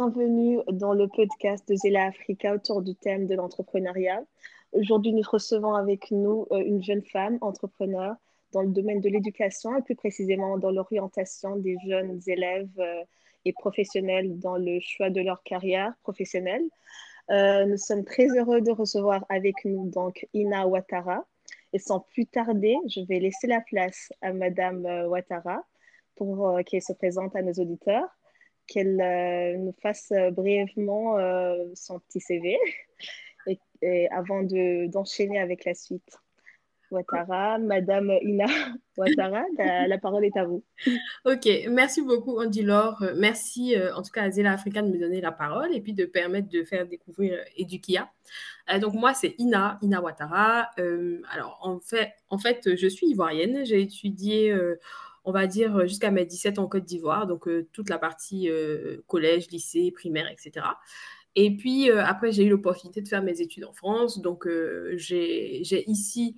Bienvenue dans le podcast de Zela Africa autour du thème de l'entrepreneuriat. Aujourd'hui, nous recevons avec nous euh, une jeune femme entrepreneur dans le domaine de l'éducation et plus précisément dans l'orientation des jeunes élèves euh, et professionnels dans le choix de leur carrière professionnelle. Euh, nous sommes très heureux de recevoir avec nous donc Ina Ouattara. Et sans plus tarder, je vais laisser la place à Madame Ouattara pour qu'elle se présente à nos auditeurs qu'elle euh, nous fasse euh, brièvement euh, son petit CV et, avant d'enchaîner avec la suite. Ouattara, Madame Ina Ouattara, la, parole est à vous. Ok, merci beaucoup Andy Laure. Merci en tout cas à Zela Africa de me donner la parole et puis de permettre de faire découvrir Edukia. donc moi c'est Ina, Ina Ouattara. alors en fait, en fait, je suis ivoirienne. J'ai étudié on va dire, euh, jusqu'à mes 17 ans en Côte d'Ivoire, donc euh, toute la partie euh, collège, lycée, primaire, etc. Et puis après, j'ai eu l'opportunité de faire mes études en France, donc j'ai ici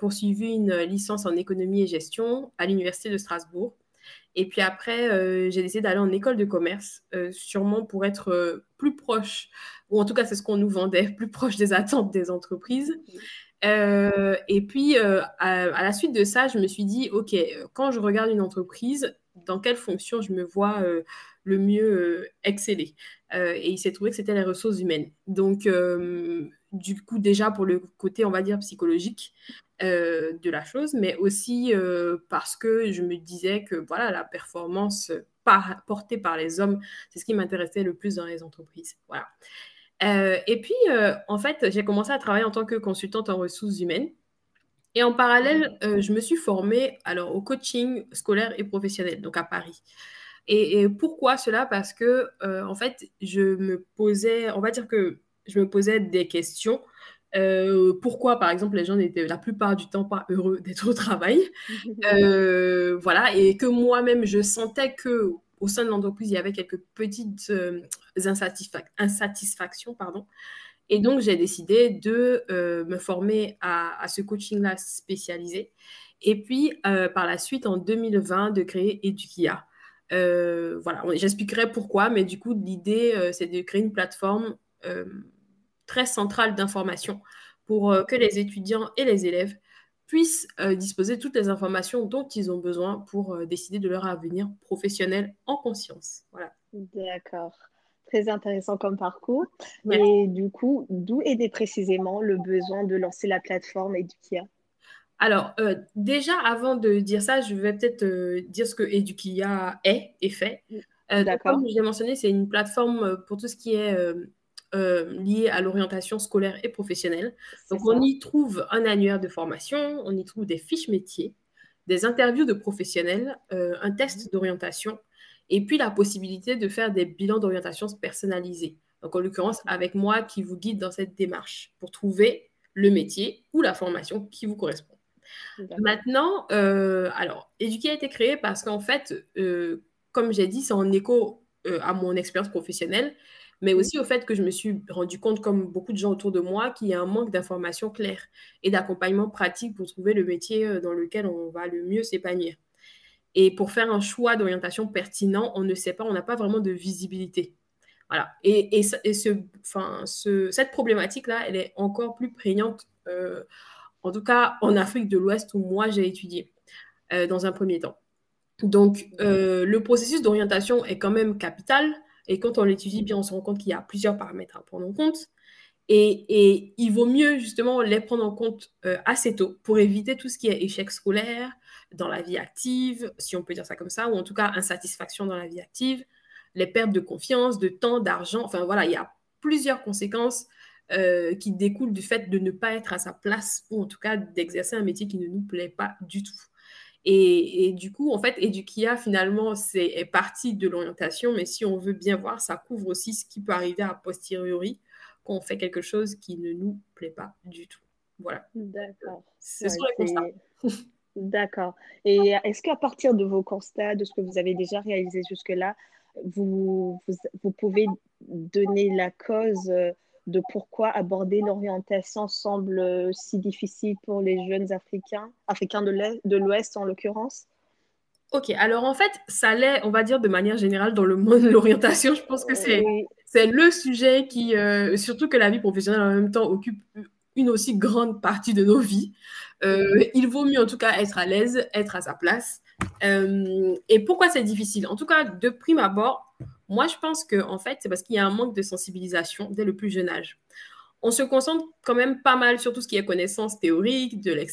poursuivi une licence en économie et gestion à l'Université de Strasbourg. Et puis après, j'ai décidé d'aller en école de commerce, sûrement pour être plus proche, ou en tout cas c'est ce qu'on nous vendait, plus proche des attentes des entreprises. Euh, et puis, euh, à, la suite de ça, je me suis dit, OK, quand je regarde une entreprise, dans quelle fonction je me vois euh, le mieux exceller? Et il s'est trouvé que c'était les ressources humaines. Donc, du coup, déjà pour le côté, on va dire, psychologique de la chose, mais aussi parce que je me disais que, voilà, la performance portée par les hommes, c'est ce qui m'intéressait le plus dans les entreprises. Voilà. Euh, et puis, euh, en fait, j'ai commencé à travailler en tant que consultante en ressources humaines. Et en parallèle, euh, je me suis formée alors, au coaching scolaire et professionnel, donc à Paris. Et, pourquoi cela? Parce que, en fait, je me posais, on va dire que je me posais des questions. pourquoi, par exemple, les gens n'étaient la plupart du temps pas heureux d'être au travail? Voilà, et que moi-même, je sentais que au sein de l'entreprise, il y avait quelques petites euh, insatisfactions. Pardon. Et donc, j'ai décidé de euh, me former à, ce coaching-là spécialisé. Et puis, euh, par la suite, en 2020, de créer Edukia. voilà, j'expliquerai pourquoi, mais du coup, l'idée, c'est de créer une plateforme très centrale d'information pour que les étudiants et les élèves puissent euh, disposer de toutes les informations dont ils ont besoin pour euh, décider de leur avenir professionnel en conscience. Voilà. D'accord. Très intéressant comme parcours. Et du coup, d'où est précisément le besoin de lancer la plateforme Edukia? Alors, euh, déjà, avant de dire ça, je vais peut-être dire ce que Edukia est et fait. D'accord. Comme je l'ai mentionné, c'est une plateforme pour tout ce qui est euh, liées à l'orientation scolaire et professionnelle. Donc, on y trouve un annuaire de formation, on y trouve des fiches métiers, des interviews de professionnels, euh, un test d'orientation, et puis la possibilité de faire des bilans d'orientation personnalisés. Donc, en l'occurrence, avec moi qui vous guide dans cette démarche pour trouver le métier ou la formation qui vous correspond. Maintenant, euh, alors, Éduquer a été créé parce qu'en fait, comme j'ai dit, c'est en écho à mon expérience professionnelle mais aussi au fait que je me suis rendu compte, comme beaucoup de gens autour de moi, qu'il y a un manque d'informations claires et d'accompagnement pratique pour trouver le métier euh, dans lequel on va le mieux s'épanouir. Et pour faire un choix d'orientation pertinent, on ne sait pas, on n'a pas vraiment de visibilité. Voilà. Et, et, ce, enfin, ce, cette problématique-là, elle est encore plus prégnante, euh, en tout cas en Afrique de l'Ouest où moi j'ai étudié euh, dans un premier temps. Donc, le processus d'orientation est quand même capital et quand on l'étudie bien, on se rend compte qu'il y a plusieurs paramètres à prendre en compte. Et, il vaut mieux justement les prendre en compte euh, assez tôt pour éviter tout ce qui est échec scolaire dans la vie active, si on peut dire ça comme ça, ou en tout cas insatisfaction dans la vie active, les pertes de confiance, de temps, d'argent. Enfin voilà, il y a plusieurs conséquences euh, qui découlent du fait de ne pas être à sa place ou en tout cas d'exercer un métier qui ne nous plaît pas du tout. Et, du coup, en fait, Edukia, finalement, c'est partie de l'orientation, mais si on veut bien voir, ça couvre aussi ce qui peut arriver à posteriori quand on fait quelque chose qui ne nous plaît pas du tout. Voilà. D'accord. C'est D'accord. Et est-ce qu'à partir de vos constats, de ce que vous avez déjà réalisé jusque-là, vous, vous, vous, pouvez donner la cause euh, de pourquoi aborder l'orientation semble euh, si difficile pour les jeunes Africains, Africains de l'Ouest en l'occurrence Ok, alors en fait, ça l'est, on va dire de manière générale, dans le monde de l'orientation. Je pense que c'est c'est le sujet qui, euh, surtout que la vie professionnelle en même temps occupe une aussi grande partie de nos vies. Euh, il vaut mieux en tout cas être à l'aise, être à sa place. Euh, et pourquoi c'est difficile? En tout cas, de prime abord, moi je pense que en fait, c'est parce qu'il y a un manque de sensibilisation dès le plus jeune âge. On se concentre quand même pas mal sur tout ce qui est connaissance théorique, de,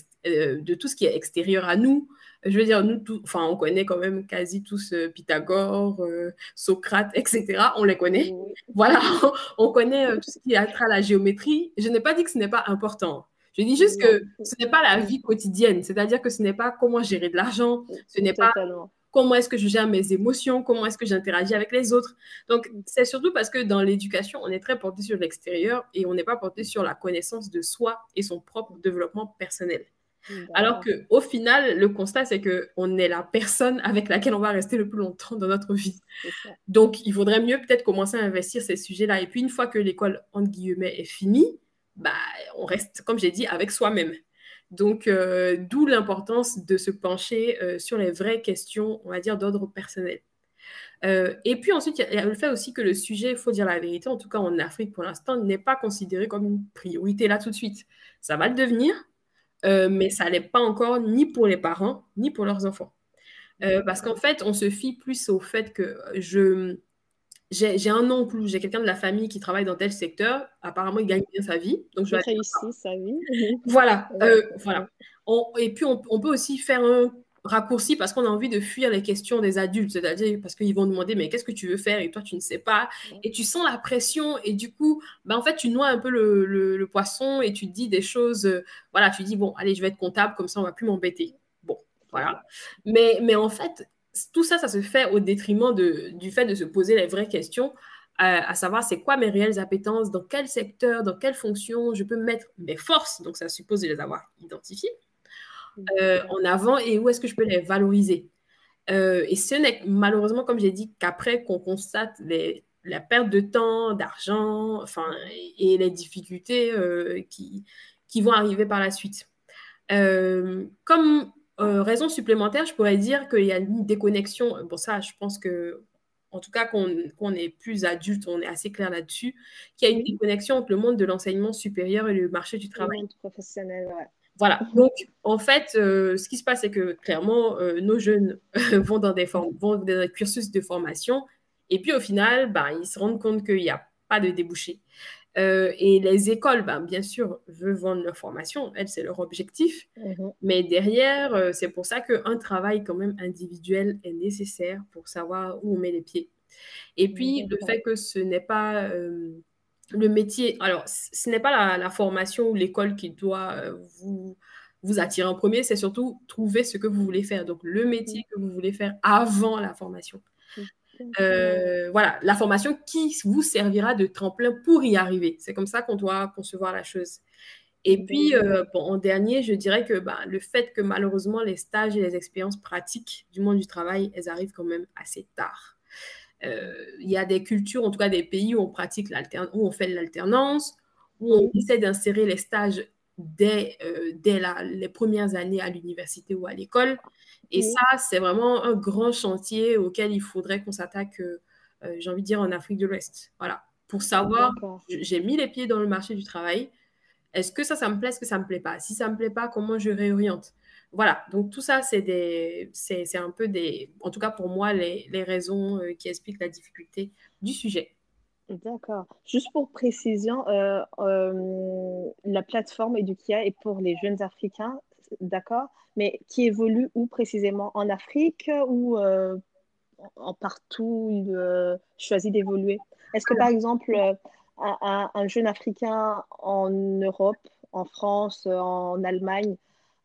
de tout ce qui est extérieur à nous, je veux dire, nous, enfin, on connaît quand même quasi tous euh, Pythagore, euh, Socrate, etc. On les connaît. Voilà, on connaît euh, tout ce qui trait à la géométrie. Je n'ai pas dit que ce n'est pas important. Je dis juste que ce n'est pas la vie quotidienne. C'est-à-dire que ce n'est pas comment gérer de l'argent, ce n'est pas comment est-ce que je gère mes émotions, comment est-ce que j'interagis avec les autres. Donc, c'est surtout parce que dans l'éducation, on est très porté sur l'extérieur et on n'est pas porté sur la connaissance de soi et son propre développement personnel. Alors que au final, le constat, c'est qu'on est la personne avec laquelle on va rester le plus longtemps dans notre vie. Donc, il faudrait mieux peut-être commencer à investir ces sujets-là. Et puis, une fois que l'école, entre guillemets, est finie, bah, on reste, comme j'ai dit, avec soi-même. Donc, euh, d'où l'importance de se pencher euh, sur les vraies questions, on va dire, d'ordre personnel. Euh, et puis ensuite, il y a le fait aussi que le sujet, il faut dire la vérité, en tout cas en Afrique pour l'instant, n'est pas considéré comme une priorité là tout de suite. Ça va le devenir, mais ça n'est pas encore ni pour les parents, ni pour leurs enfants. Parce qu'en fait, on se fie plus au fait que je j'ai un oncle ou j'ai quelqu'un de la famille qui travaille dans tel secteur, apparemment il gagne bien sa vie. Donc je vais réussir sa vie. voilà. Euh, voilà. et puis on, on, peut aussi faire un raccourci parce qu'on a envie de fuir les questions des adultes, c'est-à-dire parce qu'ils vont demander mais qu'est-ce que tu veux faire? Et toi tu ne sais pas et tu sens la pression et du coup ben, en fait tu noies un peu le, le, poisson et tu te dis des choses, euh, voilà tu dis bon allez je vais être comptable comme ça on va plus m'embêter. Bon voilà. Mais, mais en fait tout ça ça se fait au détriment de, du fait de se poser les vraies questions à savoir c'est quoi mes réelles appétences, dans quel secteur, dans quelle fonction je peux mettre mes forces, donc ça suppose de les avoir identifiées, euh, en avant et où est-ce que je peux les valoriser. Euh, et ce n'est malheureusement, comme j'ai dit, qu'après qu'on constate la perte de temps, d'argent, enfin, et les difficultés euh, qui, qui vont arriver par la suite. comme raison supplémentaire, je pourrais dire qu'il y a une déconnexion. Bon, ça, je pense que, en tout cas, qu'on est plus adulte, on est assez clair là-dessus, qu'il y a une déconnexion entre le monde de l'enseignement supérieur et le marché du travail. Le monde professionnel, ouais. Voilà. Donc, en fait, euh, ce qui se passe, c'est que clairement, euh, nos jeunes vont, dans des vont dans des cursus de formation et puis au final, ben, ils se rendent compte qu'il n'y a pas de débouché. Euh, et les écoles, ben, bien sûr, veulent vendre leur formation, elles, c'est leur objectif. Mhm. Mais derrière, c'est pour ça qu'un travail quand même individuel est nécessaire pour savoir où on met les pieds. Et puis, le fait que ce n'est pas le métier, alors ce n'est pas la, formation ou l'école qui doit euh, vous, vous attirer en premier, c'est surtout trouver ce que vous voulez faire. Donc le métier que vous voulez faire avant la formation. Euh, voilà, la formation qui vous servira de tremplin pour y arriver. C'est comme ça qu'on doit concevoir la chose. Et puis, euh, en dernier, je dirais que bah, le fait que malheureusement les stages et les expériences pratiques du monde du travail, elles arrivent quand même assez tard. Euh, il y a des cultures, en tout cas des pays où on pratique où on fait l'alternance, où on essaie d'insérer les stages dès, euh, dès les premières années à l'université ou à l'école. Et ça, c'est vraiment un grand chantier auquel il faudrait qu'on s'attaque, euh, j'ai envie de dire, en Afrique de l'Ouest. Voilà. Pour savoir, j'ai mis les pieds dans le marché du travail. Est-ce que ça, ça me plaît, est-ce que ça ne me plaît pas? Si ça ne me plaît pas, comment je réoriente? Voilà, donc tout ça, c'est des, c'est, un peu des, en tout cas pour moi, les, les raisons euh, qui expliquent la difficulté du sujet. D'accord. Juste pour précision, euh, euh, la plateforme Edukia est pour les jeunes Africains, d'accord, mais qui évolue où précisément? En Afrique ou en partout il choisit d'évoluer? Est-ce que par exemple, un, un, jeune Africain en Europe, en France, en Allemagne,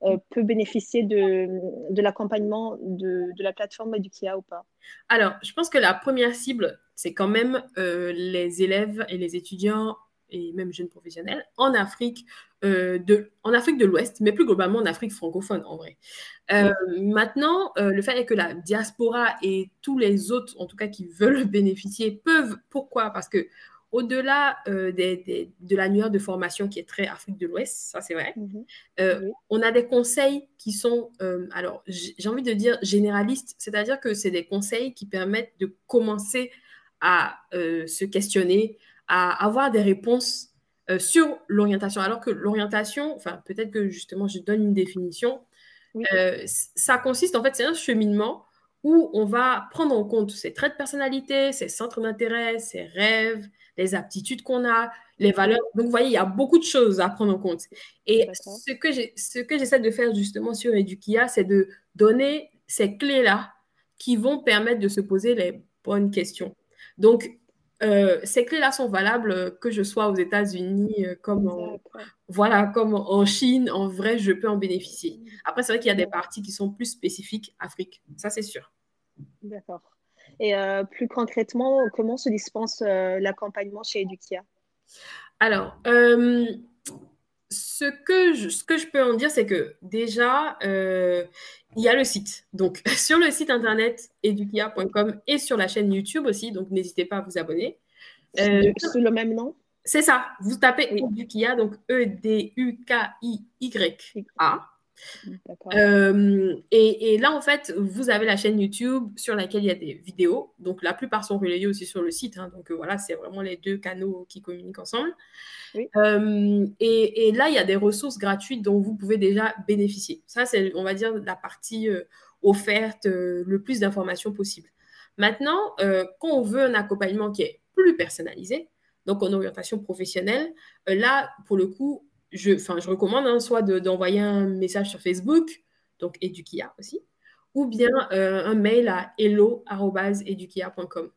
euh, peut bénéficier de, de l'accompagnement de, de, la plateforme Edukia ou pas? Alors, je pense que la première cible, c'est quand même euh, les élèves et les étudiants et même jeunes professionnels en Afrique, euh, de, en Afrique de l'Ouest, mais plus globalement en Afrique francophone en vrai. maintenant, le fait est que la diaspora et tous les autres, en tout cas qui veulent bénéficier, peuvent. Pourquoi? Parce que au-delà euh, de la nuance de formation qui est très Afrique de l'Ouest, ça c'est vrai, mhm. euh, on a des conseils qui sont, euh, alors j'ai envie de dire généralistes, c'est-à-dire que c'est des conseils qui permettent de commencer à se questionner, à avoir des réponses sur l'orientation. Alors que l'orientation, enfin peut-être que justement je donne une définition, ça consiste en fait, c'est un cheminement où on va prendre en compte ses traits de personnalité, ses centres d'intérêt, ses rêves, les aptitudes qu'on a, les valeurs. Donc, vous voyez, il y a beaucoup de choses à prendre en compte. Et ce que, ce que j'essaie de faire justement sur Edukia, c'est de donner ces clés-là qui vont permettre de se poser les bonnes questions. Donc, euh, ces clés-là sont valables que je sois aux États-Unis, euh, comme en, voilà, comme en Chine, en vrai, je peux en bénéficier. Après, c'est vrai qu'il y a des parties qui sont plus spécifiques Afrique, ça c'est sûr. D'accord. Et euh, plus concrètement, comment se dispense euh, l'accompagnement chez Edukia? Alors, euh, ce, que je, ce que je peux en dire, c'est que déjà, il y a le site. Donc, sur le site internet edukia.com et sur la chaîne YouTube aussi, donc n'hésitez pas à vous abonner. Sous le même nom? C'est ça. Vous tapez Edukia, donc E-D-U-K-I-Y-A. Euh, et, là, en fait, vous avez la chaîne YouTube sur laquelle il y a des vidéos. Donc, la plupart sont relayées aussi sur le site. Hein. donc, euh, voilà, c'est vraiment les deux canaux qui communiquent ensemble. Euh, et, là, il y a des ressources gratuites dont vous pouvez déjà bénéficier. Ça, c'est, on va dire, la partie offerte, le plus d'informations possible. Maintenant, quand on veut un accompagnement qui est plus personnalisé, donc en orientation professionnelle, là, pour le coup, je, je recommande hein, soit d'envoyer un message sur Facebook, donc Edukia aussi, ou bien euh, un mail à hello.edukia.com.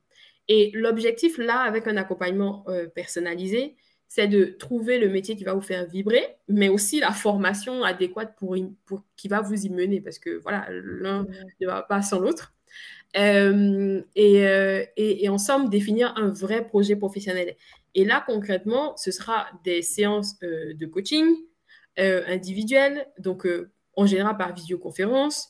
Et l'objectif là, avec un accompagnement euh, personnalisé, c'est de trouver le métier qui va vous faire vibrer, mais aussi la formation adéquate pour, pour qui va vous y mener, parce que voilà, l'un ne va pas sans l'autre. Euh, et, et, et, ensemble définir un vrai projet professionnel. Et là, concrètement, ce sera des séances euh, de coaching euh, individuelles, donc euh, en général par visioconférence.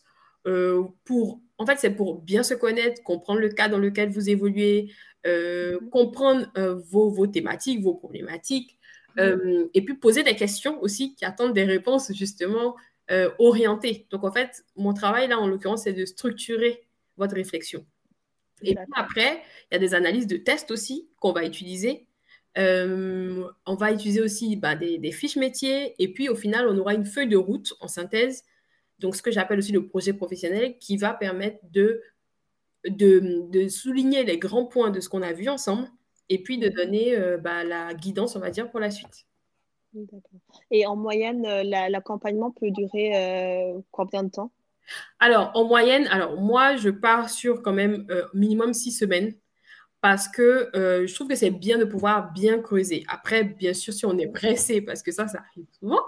pour, en fait, c'est pour bien se connaître, comprendre le cas dans lequel vous évoluez, mhm. comprendre vos, vos, thématiques, vos problématiques, mhm. et puis poser des questions aussi qui attendent des réponses justement orientées. Donc, en fait, mon travail là, en l'occurrence, c'est de structurer votre réflexion. Et puis après, il y a des analyses de tests aussi qu'on va utiliser euh, on va utiliser aussi bah, des, fiches métiers et puis au final, on aura une feuille de route en synthèse, donc ce que j'appelle aussi le projet professionnel qui va permettre de, de, souligner les grands points de ce qu'on a vu ensemble et puis de donner euh, bah, la guidance, on va dire, pour la suite. Et en moyenne, euh, l'accompagnement peut durer combien de temps? Alors, en moyenne, alors moi, je pars sur quand même minimum six semaines parce que euh, je trouve que c'est bien de pouvoir bien creuser. Après, bien sûr, si on est pressé, parce que ça, ça arrive souvent,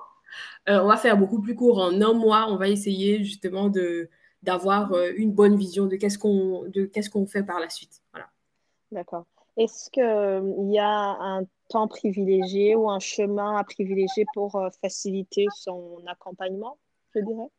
euh, on va faire beaucoup plus court. En un mois, on va essayer justement de, d'avoir euh, une bonne vision de qu'est-ce qu'on, de qu'est-ce qu'on fait par la suite. Voilà. D'accord. Est-ce qu'il y a un temps privilégié ou un chemin à privilégier pour faciliter son accompagnement, je dirais?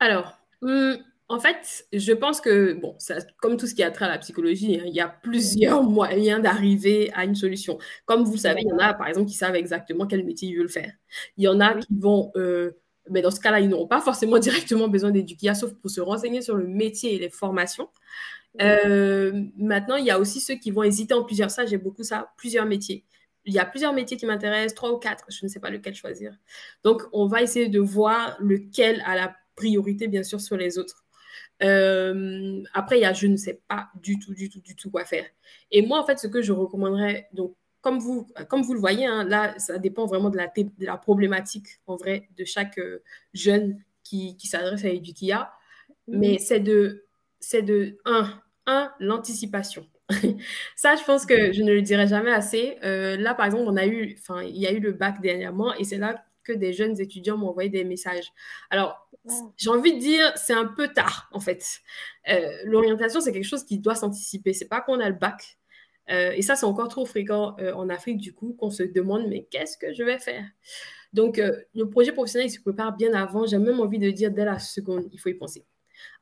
Alors, hum, en fait, je pense que, bon, ça, comme tout ce qui a trait à la psychologie, hein, il y a plusieurs moyens d'arriver à une solution. Comme vous savez, il y en a, par exemple, qui savent exactement quel métier ils veulent faire. Il y en a qui vont, euh, mais dans ce cas-là, ils n'auront pas forcément directement besoin d'éduquer, sauf pour se renseigner sur le métier et les formations. Euh, maintenant, il y a aussi ceux qui vont hésiter en plusieurs, ça, j'ai beaucoup ça, plusieurs métiers. Il y a plusieurs métiers qui m'intéressent, trois ou quatre, je ne sais pas lequel choisir. Donc, on va essayer de voir lequel a la priorité, bien sûr, sur les autres. Euh, après, il y a je ne sais pas du tout, du tout, du tout quoi faire. Et moi, en fait, ce que je recommanderais, donc, comme vous, comme vous le voyez, hein, là, ça dépend vraiment de la, de la problématique, en vrai, de chaque euh, jeune qui, qui s'adresse à Edukia. Mhm. Mais c'est de, c'est de, un, un l'anticipation. ça, je pense que je ne le dirai jamais assez. Euh, là, par exemple, on a eu, enfin, il y a eu le bac dernièrement, et c'est là que des jeunes étudiants m'ont envoyé des messages. Alors, j'ai envie de dire, c'est un peu tard, en fait. Euh, l'orientation, c'est quelque chose qui doit s'anticiper. C'est pas qu'on a le bac. Euh, et ça, c'est encore trop fréquent euh, en Afrique, du coup, qu'on se demande, mais qu'est-ce que je vais faire? Donc, le projet professionnel, il se prépare bien avant. J'ai même envie de dire, dès la seconde, il faut y penser.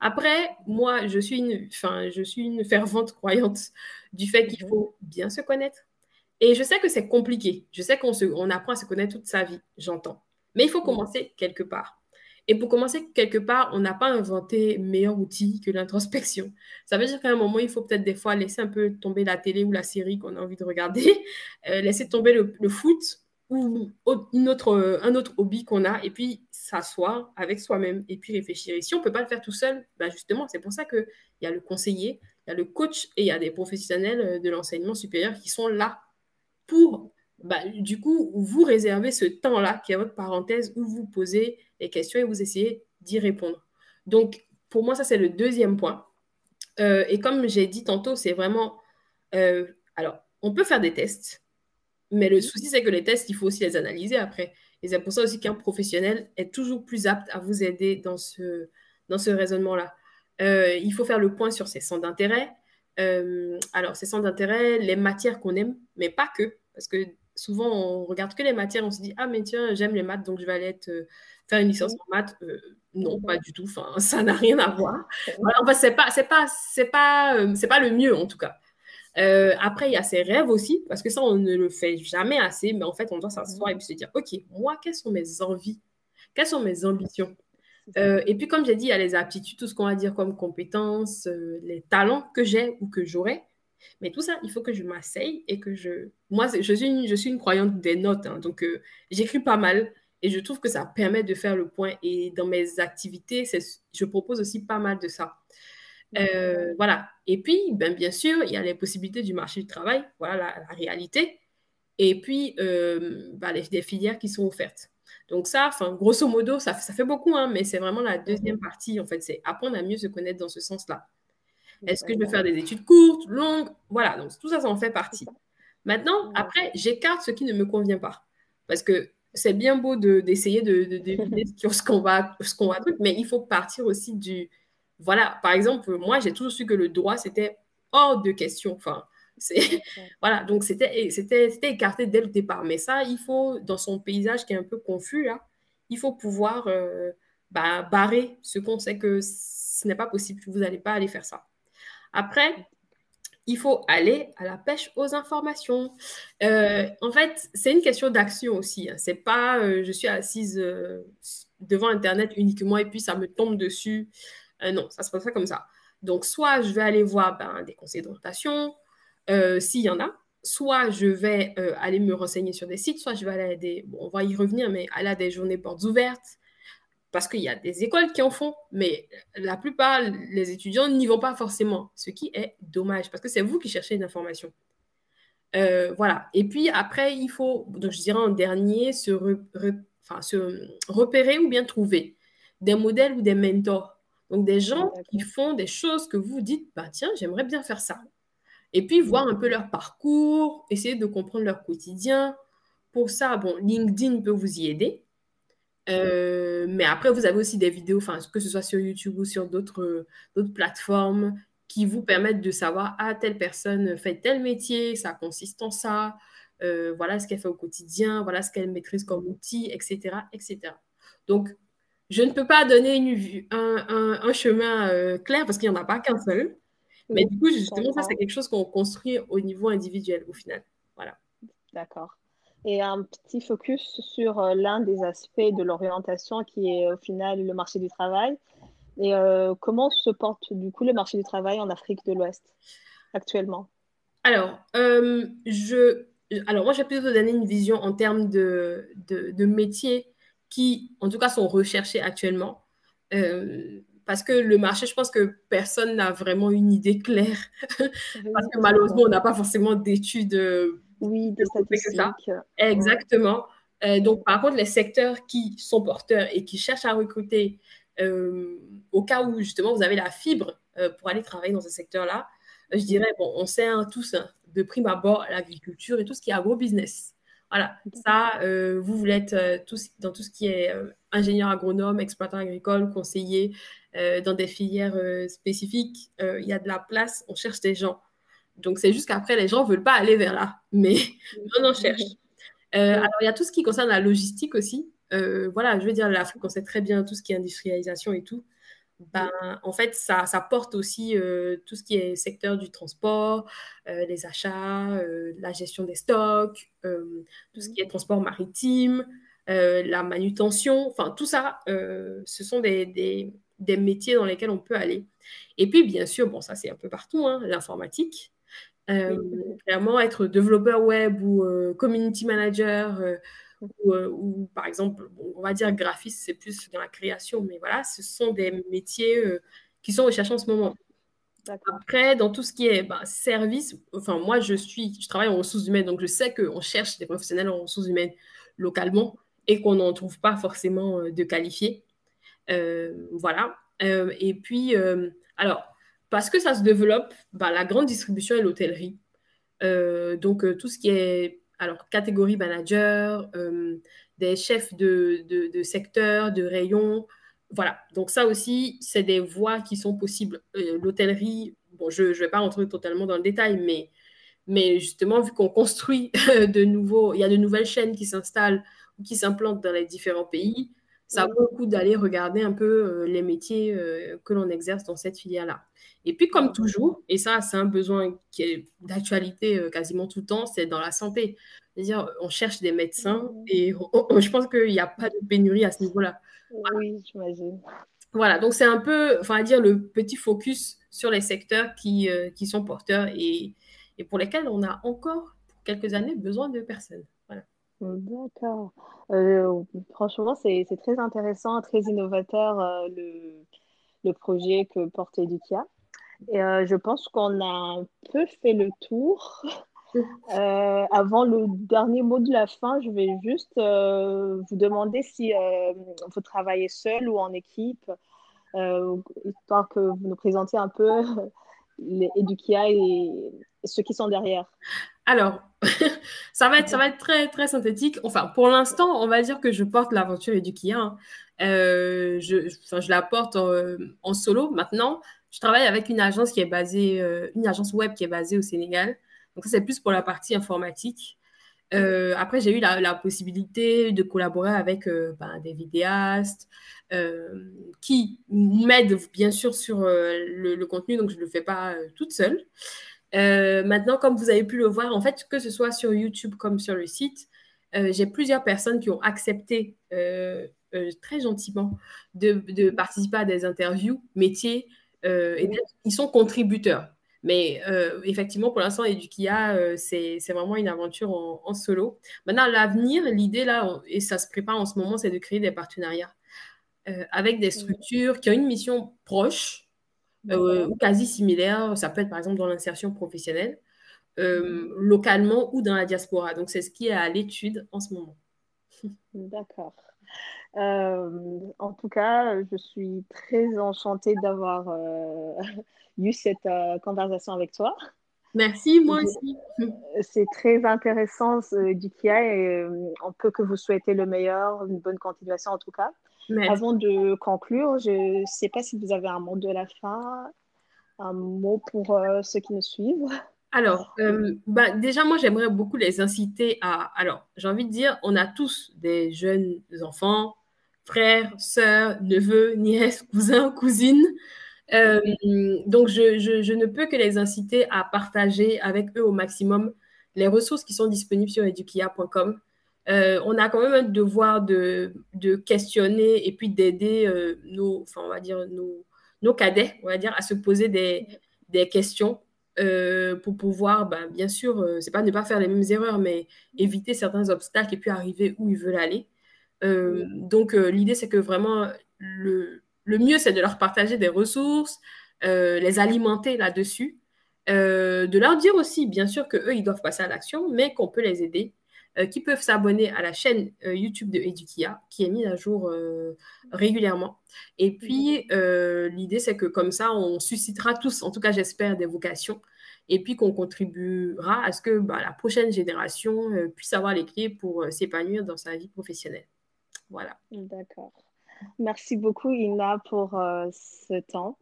Après, moi, je suis une, je suis une fervente croyante du fait qu'il mhm. faut bien se connaître, Et je sais que c'est compliqué. Je sais qu'on on apprend à se connaître toute sa vie, j'entends. Mais il faut commencer quelque part. Et pour commencer quelque part, on n'a pas inventé meilleur outil que l'introspection. Ça veut dire qu'à un moment, il faut peut-être des fois laisser un peu tomber la télé ou la série qu'on a envie de regarder, euh, laisser tomber le, foot ou une autre, un autre hobby qu'on a, et puis s'asseoir avec soi-même et puis réfléchir. Et si on ne peut pas le faire tout seul, bah justement, c'est pour ça qu'il y a le conseiller, il y a le coach et il y a des professionnels de l'enseignement supérieur qui sont là pour, bah, du coup, vous réserver ce temps-là qui est votre parenthèse où vous posez les questions et vous essayez d'y répondre. Donc, pour moi, ça, c'est le deuxième point. Euh, et comme j'ai dit tantôt, c'est vraiment... Euh, alors, on peut faire des tests, mais le souci, c'est que les tests, il faut aussi les analyser après. Et c'est pour ça aussi qu'un professionnel est toujours plus apte à vous aider dans ce, dans ce raisonnement-là. Euh, il faut faire le point sur ses centres d'intérêt. alors, ces centres d'intérêt, les matières qu'on aime, mais pas que, parce que souvent, on regarde que les matières, on se dit, ah, mais tiens, j'aime les maths, donc je vais aller être faire une licence en maths, euh, non, pas du tout. Enfin, ça n'a rien à voir. Voilà, enfin, c'est pas, c'est pas, c'est pas, euh, c'est pas le mieux en tout cas. Euh, après, il y a ses rêves aussi, parce que ça, on ne le fait jamais assez, mais en fait, on doit s'asseoir et puis se dire, OK, moi, quelles sont mes envies? Quelles sont mes ambitions Et puis, comme j'ai dit, il y a les aptitudes, tout ce qu'on va dire comme compétences, les talents que j'ai ou que j'aurai. Mais tout ça, il faut que je m'asseye et que je... Moi, je suis une, je suis une croyante des notes, hein, donc j'écris pas mal. Et je trouve que ça permet de faire le point. Et dans mes activités, je propose aussi pas mal de ça. Euh, voilà. Et puis, ben, bien sûr, il y a les possibilités du marché du travail, voilà la, réalité. Et puis, euh, ben, les, des filières qui sont offertes. Donc ça, grosso modo, ça, ça fait beaucoup, hein, mais c'est vraiment la deuxième partie, en fait, c'est apprendre à mieux se connaître dans ce sens-là. Est-ce que je veux faire des études courtes, longues? Voilà, donc tout ça, ça en fait partie. Maintenant, après, j'écarte ce qui ne me convient pas. Parce que c'est bien beau d'essayer de, de, deviner ce qu'on va, ce qu'on va truc, mais il faut partir aussi du. Voilà, par exemple, moi, j'ai toujours su que le droit, c'était hors de question. Enfin, c'est. voilà, donc c'était écarté dès le départ. Mais ça, il faut, dans son paysage qui est un peu confus, là, il faut pouvoir euh, bah, barrer ce qu'on sait que ce n'est pas possible, vous n'allez pas aller faire ça. Après, il faut aller à la pêche aux informations. Euh, en fait, c'est une question d'action aussi. Hein. C'est pas euh, je suis assise euh, devant Internet uniquement et puis ça me tombe dessus. non, ça se passe pas comme ça. Donc, soit je vais aller voir ben, des conseils d'orientation, s'il y en a, soit je vais aller me renseigner sur des sites, soit je vais aller à des, bon, on va y revenir, mais aller à des journées portes ouvertes, parce qu'il y a des écoles qui en font, mais la plupart, les étudiants n'y vont pas forcément, ce qui est dommage, parce que c'est vous qui cherchez une information. Euh, voilà. Et puis après, il faut, donc je dirais en dernier, se, se repérer ou bien trouver des modèles ou des mentors. Donc des gens qui font des choses que vous dites, bah tiens, j'aimerais bien faire ça. Et puis voir un peu leur parcours, essayer de comprendre leur quotidien. Pour ça, bon, LinkedIn peut vous y aider. Euh, mais après, vous avez aussi des vidéos, que ce soit sur YouTube ou sur d'autres plateformes, qui vous permettent de savoir, ah, telle personne fait tel métier, ça consiste en ça, euh, voilà ce qu'elle fait au quotidien, voilà ce qu'elle maîtrise comme outil, etc. etc. Donc, je ne peux pas donner une, un, un, chemin euh, clair parce qu'il n'y en a pas qu'un seul. Mais du coup, justement, ça, c'est quelque chose qu'on construit au niveau individuel, au final. Voilà. D'accord et un petit focus sur euh, l'un des aspects de l'orientation qui est au final le marché du travail. Et euh, comment se porte du coup le marché du travail en Afrique de l'Ouest actuellement? Alors, euh, je, alors moi, je vais plutôt donner une vision en termes de, de, métiers qui, en tout cas, sont recherchés actuellement. parce que le marché, je pense que personne n'a vraiment une idée claire. parce que malheureusement, on n'a pas forcément d'études oui, des statistiques. Exactement. Euh, donc, par contre, les secteurs qui sont porteurs et qui cherchent à recruter, euh, au cas où justement vous avez la fibre euh, pour aller travailler dans ce secteur-là, je dirais, bon, on sait hein, tous hein, de prime abord l'agriculture et tout ce qui est agro-business. Voilà, ça, vous voulez être dans tout ce qui est ingénieur agronome, exploitant agricole, conseiller, dans des filières spécifiques, il y a de la place, on cherche des gens. Donc, c'est juste qu'après, les gens ne veulent pas aller vers là, mais on en cherche. Euh, alors, il y a tout ce qui concerne la logistique aussi. Euh, voilà, je veux dire, l'Afrique, on sait très bien tout ce qui est industrialisation et tout. ben, en fait, ça, ça porte aussi euh, tout ce qui est secteur du transport, les achats, la gestion des stocks, tout ce qui est transport maritime, la manutention, enfin, tout ça, ce sont des, des, des, métiers dans lesquels on peut aller. Et puis, bien sûr, bon, ça, c'est un peu partout, hein, l'informatique. Clairement, être développeur web ou community manager euh, ou, par exemple, on va dire graphiste, c'est plus dans la création, mais voilà, ce sont des métiers euh, qui sont recherchés en ce moment. Après, dans tout ce qui est bah, service, enfin, moi, je suis, je travaille en ressources humaines, donc je sais qu'on cherche des professionnels en ressources humaines localement et qu'on n'en trouve pas forcément euh, de qualifiés. voilà. et puis, alors, parce que ça se développe, la grande distribution et l'hôtellerie. donc, tout ce qui est alors catégorie manager, euh, des chefs de, de, secteur, de rayon. Voilà, donc ça aussi, c'est des voies qui sont possibles. Euh, l'hôtellerie, bon, je ne vais pas rentrer totalement dans le détail, mais, mais justement, vu qu'on construit de nouveaux, il y a de nouvelles chaînes qui s'installent ou qui s'implantent dans les différents pays, ça vaut le coup d'aller regarder un peu euh, les métiers que l'on exerce dans cette filière-là. Et puis, comme toujours, et ça, c'est un besoin qui est d'actualité euh, quasiment tout le temps, c'est dans la santé. C'est-à-dire, on cherche des médecins et je pense qu'il n'y a pas de pénurie à ce niveau-là. Oui, j'imagine. Voilà, donc c'est un peu, enfin, à dire, le petit focus sur les secteurs qui, euh, qui sont porteurs et, et, pour lesquels on a encore, pour quelques années, besoin de personnes. D'accord. Euh, franchement, c'est très intéressant, très innovateur le, le projet que porte Edukia. Et euh, je pense qu'on a un peu fait le tour. Euh, avant le dernier mot de la fin, je vais juste euh, vous demander si vous travaillez seul ou en équipe, histoire que vous nous présentiez un peu les Edukia et ceux qui sont derrière. Alors, ça va être, ça va très, synthétique. Enfin, pour l'instant, on va dire que je porte l'aventure Edukia. Hein. je, je la porte en, solo. Maintenant, je travaille avec une agence qui est basée, euh, une agence web qui est basée au Sénégal. Donc, ça, c'est plus pour la partie informatique. Euh, après, j'ai eu la, possibilité de collaborer avec euh, ben, des vidéastes qui m'aident bien sûr sur le, le, contenu, donc je ne le fais pas toute seule. Maintenant, comme vous avez pu le voir, en fait, que ce soit sur YouTube comme sur le site, j'ai plusieurs personnes qui ont accepté très gentiment de, de, participer à des interviews métiers euh, et ils sont contributeurs. Mais euh, effectivement, pour l'instant, Edukia, euh, c'est vraiment une aventure en, solo. Maintenant, l'avenir, l'idée là, et ça se prépare en ce moment, c'est de créer des partenariats avec des structures qui ont une mission proche ou quasi similaire. Ça peut être par exemple dans l'insertion professionnelle, localement ou dans la diaspora. Donc, c'est ce qui est à l'étude en ce moment. D'accord. Euh, en tout cas, je suis très enchantée d'avoir euh, eu cette euh, conversation avec toi. Merci, moi aussi. C'est très intéressant du KIA et on peut que vous souhaiter le meilleur, une bonne continuation en tout cas. Avant de conclure, je ne sais pas si vous avez un mot de la fin, un mot pour ceux qui nous suivent. Alors, bah, déjà, moi, j'aimerais beaucoup les inciter à... Alors, j'ai envie de dire, on a tous des jeunes enfants, frères, sœurs, neveux, nièces, cousins, cousines. Euh, donc, je, ne peux que les inciter à partager avec eux au maximum les ressources qui sont disponibles sur edukia.com. Euh, on a quand même un devoir de, questionner et puis d'aider euh, nos, enfin, on va dire nos, nos, cadets, on va dire, à se poser des, questions pour pouvoir, ben, bien sûr, c'est pas ne pas faire les mêmes erreurs, mais éviter certains obstacles et puis arriver où ils veulent aller. Euh, donc, euh, l'idée, c'est que vraiment, le, le mieux, c'est de leur partager des ressources, euh, les alimenter là-dessus, de leur dire aussi, bien sûr, qu'eux, ils doivent passer à l'action, mais qu'on peut les aider, qui peuvent s'abonner à la chaîne YouTube de Edukia, qui est mise à jour régulièrement. Et puis, l'idée, c'est que comme ça, on suscitera tous, en tout cas, j'espère, des vocations et puis qu'on contribuera à ce que bah, la prochaine génération puisse avoir les clés pour s'épanouir dans sa vie professionnelle. Voilà. D'accord. Merci beaucoup, Ina, pour euh, ce temps.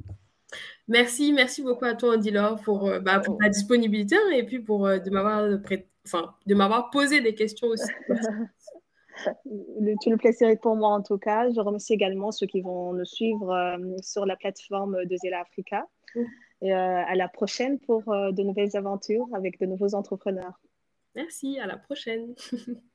Merci, merci beaucoup à toi, Andilor, pour, euh, bah, pour ta disponibilité hein, et puis pour euh, de m'avoir enfin, de m'avoir posé des questions aussi. le, tout le plaisir est pour moi en tout cas. Je remercie également ceux qui vont nous suivre euh, sur la plateforme de Zela Africa. Mm. Et euh, à la prochaine pour de nouvelles aventures avec de nouveaux entrepreneurs. Merci, à la prochaine.